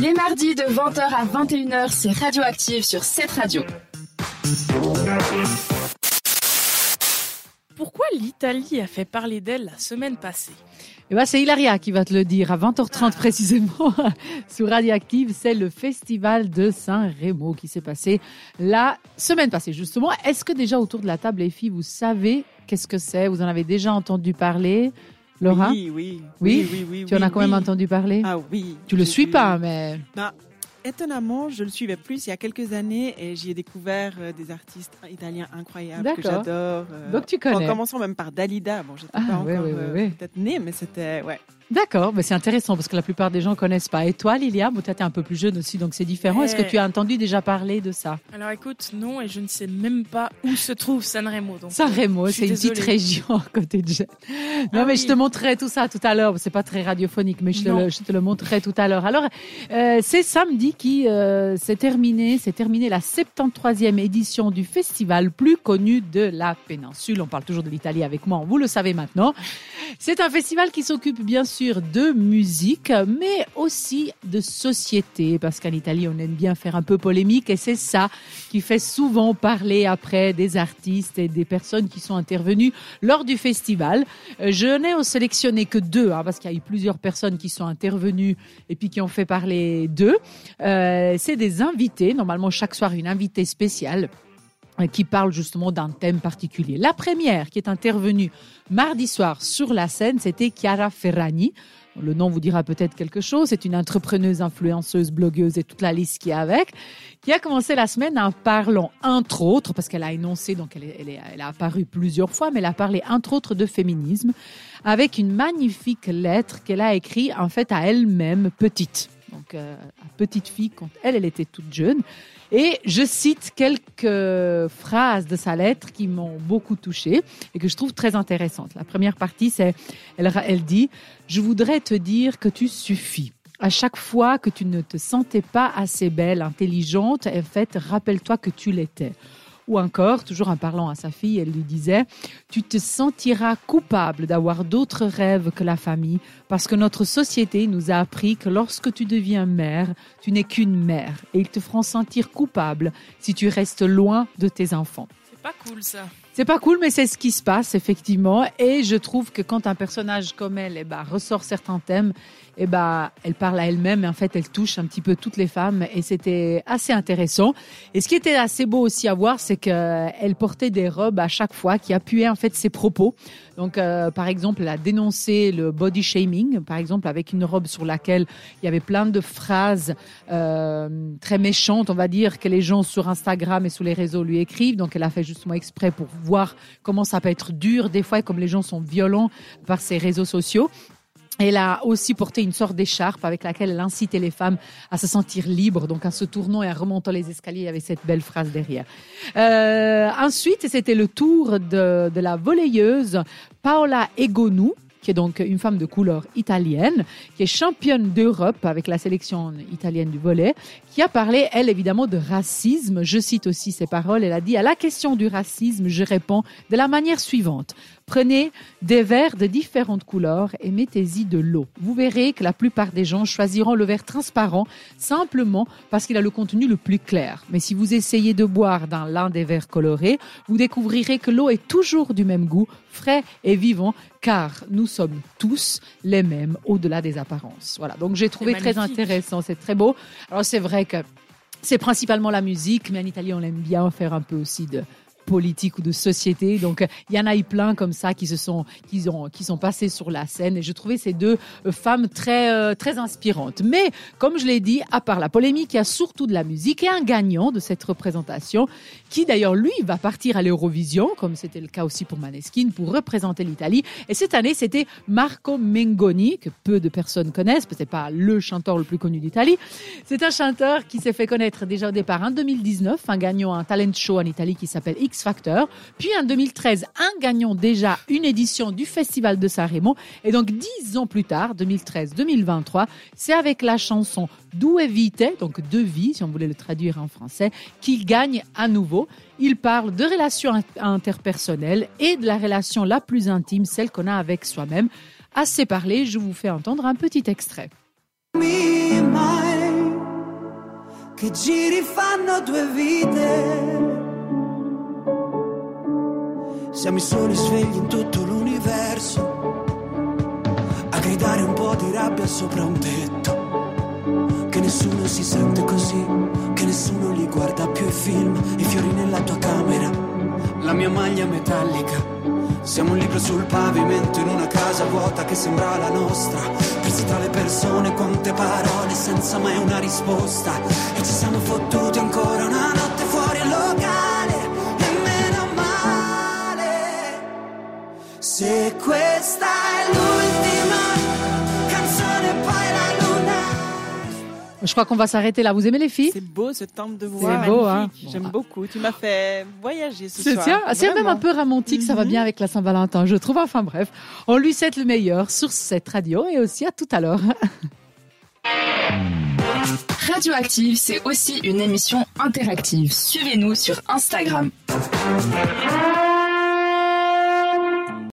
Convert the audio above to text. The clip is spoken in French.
Les mardis de 20h à 21h, c'est Radioactive sur cette radio. Pourquoi l'Italie a fait parler d'elle la semaine passée eh ben, c'est Hilaria qui va te le dire à 20h30 précisément sur Radioactive. C'est le festival de Saint-Rémy qui s'est passé la semaine passée justement. Est-ce que déjà autour de la table, les filles, vous savez qu'est-ce que c'est? Vous en avez déjà entendu parler? Laura? Oui, oui, oui, oui, oui, Tu en as quand même entendu parler? Ah oui. Tu le suis pas, mais. Bah, étonnamment, je le suivais plus il y a quelques années et j'y ai découvert euh, des artistes italiens incroyables que j'adore. euh, Donc tu connais. En commençant même par Dalida. Bon, j'étais Ah, pas encore euh, peut-être née, mais c'était ouais. D'accord, mais c'est intéressant parce que la plupart des gens connaissent pas. Et toi, Lilia, bon, toi, t'es un peu plus jeune aussi, donc c'est différent. Est-ce que tu as entendu déjà parler de ça? Alors écoute, non, et je ne sais même pas où se trouve Sanremo. Donc, je suis c'est une petite région à côté de Gênes. Non, Ah mais oui. je te montrerai tout ça tout à l'heure. C'est pas très radiophonique, mais je te, Non. le, je te le montrerai tout à l'heure. Alors, euh, c'est samedi qui euh, s'est terminé, c'est terminé la 73e édition du festival plus connu de la péninsule. On parle toujours de l'Italie avec moi, vous le savez maintenant. C'est un festival qui s'occupe bien sûr de musique, mais aussi de société, parce qu'en Italie, on aime bien faire un peu polémique, et c'est ça qui fait souvent parler après des artistes et des personnes qui sont intervenues lors du festival. Euh, Je n'ai sélectionné que deux, hein, parce qu'il y a eu plusieurs personnes qui sont intervenues et puis qui ont fait parler d'eux. Euh, c'est des invités, normalement chaque soir une invitée spéciale qui parle justement d'un thème particulier. La première qui est intervenue mardi soir sur la scène, c'était Chiara Ferragni. Le nom vous dira peut-être quelque chose. C'est une entrepreneuse, influenceuse, blogueuse et toute la liste qui est avec, qui a commencé la semaine en parlant, entre autres, parce qu'elle a énoncé, donc elle, est- elle a apparu plusieurs fois, mais elle a parlé, entre autres, de féminisme, avec une magnifique lettre qu'elle a écrite, en fait, à elle-même, petite. Donc, euh, à petite fille, quand elle, elle était toute jeune. Et je cite quelques phrases de sa lettre qui m'ont beaucoup touchée et que je trouve très intéressantes. La première partie, c'est, elle, dit, je voudrais te dire que tu suffis. À chaque fois que tu ne te sentais pas assez belle, intelligente, en fait, rappelle-toi que tu l'étais. Ou encore, toujours en parlant à sa fille, elle lui disait, tu te sentiras coupable d'avoir d'autres rêves que la famille parce que notre société nous a appris que lorsque tu deviens mère, tu n'es qu'une mère et ils te feront sentir coupable si tu restes loin de tes enfants. c'est pas cool ça. C'est pas cool, mais c'est ce qui se passe effectivement. Et je trouve que quand un personnage comme elle, eh ben, ressort certains thèmes, eh ben, elle parle à elle-même et en fait, elle touche un petit peu toutes les femmes et c'était assez intéressant. Et ce qui était assez beau aussi à voir, c'est qu'elle portait des robes à chaque fois qui appuyaient en fait ses propos. Donc, euh, par exemple, elle a dénoncé le body shaming, par exemple, avec une robe sur laquelle il y avait plein de phrases euh, très méchantes, on va dire, que les gens sur Instagram et sur les réseaux lui écrivent. Donc, elle a fait justement exprès pour voir comment ça peut être dur des fois, comme les gens sont violents par ces réseaux sociaux. Elle a aussi porté une sorte d'écharpe avec laquelle elle incitait les femmes à se sentir libres, donc en se tournant et en remontant les escaliers, avait cette belle phrase derrière. Euh, ensuite, c'était le tour de, de la volleyeuse Paola Egonu, qui est donc une femme de couleur italienne, qui est championne d'Europe avec la sélection italienne du volley, qui a parlé, elle, évidemment, de racisme. Je cite aussi ses paroles. Elle a dit, à la question du racisme, je réponds de la manière suivante. Prenez des verres de différentes couleurs et mettez-y de l'eau. Vous verrez que la plupart des gens choisiront le verre transparent simplement parce qu'il a le contenu le plus clair. Mais si vous essayez de boire dans l'un des verres colorés, vous découvrirez que l'eau est toujours du même goût, frais et vivant, car nous sommes tous les mêmes au-delà des apparences. Voilà. Donc j'ai trouvé très intéressant, c'est très beau. Alors c'est vrai que c'est principalement la musique, mais en Italie, on aime bien faire un peu aussi de politique ou de société. Donc, il y en a eu plein comme ça qui se sont, qui ont, qui sont passés sur la scène. Et je trouvais ces deux femmes très, euh, très inspirantes. Mais, comme je l'ai dit, à part la polémique, il y a surtout de la musique et un gagnant de cette représentation qui, d'ailleurs, lui, va partir à l'Eurovision, comme c'était le cas aussi pour Maneskin, pour représenter l'Italie. Et cette année, c'était Marco Mengoni, que peu de personnes connaissent, parce c'est pas le chanteur le plus connu d'Italie. C'est un chanteur qui s'est fait connaître déjà au départ en 2019, un gagnant un talent show en Italie qui s'appelle X. Puis en 2013, un gagnant déjà une édition du Festival de Sanremo. Et donc dix ans plus tard, 2013-2023, c'est avec la chanson Due Vite, donc deux vies, si on voulait le traduire en français, qu'il gagne à nouveau. Il parle de relations in- interpersonnelles et de la relation la plus intime, celle qu'on a avec soi-même. Assez parlé, je vous fais entendre un petit extrait. Siamo i soli svegli in tutto l'universo, a gridare un po' di rabbia sopra un tetto. Che nessuno si sente così, che nessuno li guarda più i film, i fiori nella tua camera, la mia maglia metallica. Siamo un libro sul pavimento in una casa vuota che sembra la nostra. Persi tra le persone, quante parole senza mai una risposta. E ci siamo fottuti ancora Je crois qu'on va s'arrêter là. Vous aimez les filles? C'est beau ce temple de voix. C'est beau, hein. magnifique. J'aime beaucoup. Tu m'as fait voyager ce C'est soir. c'est même un peu romantique, ça va bien avec la Saint-Valentin, je trouve. Enfin bref, on lui souhaite le meilleur sur cette radio et aussi à tout à l'heure. Radioactive, c'est aussi une émission interactive. Suivez-nous sur Instagram.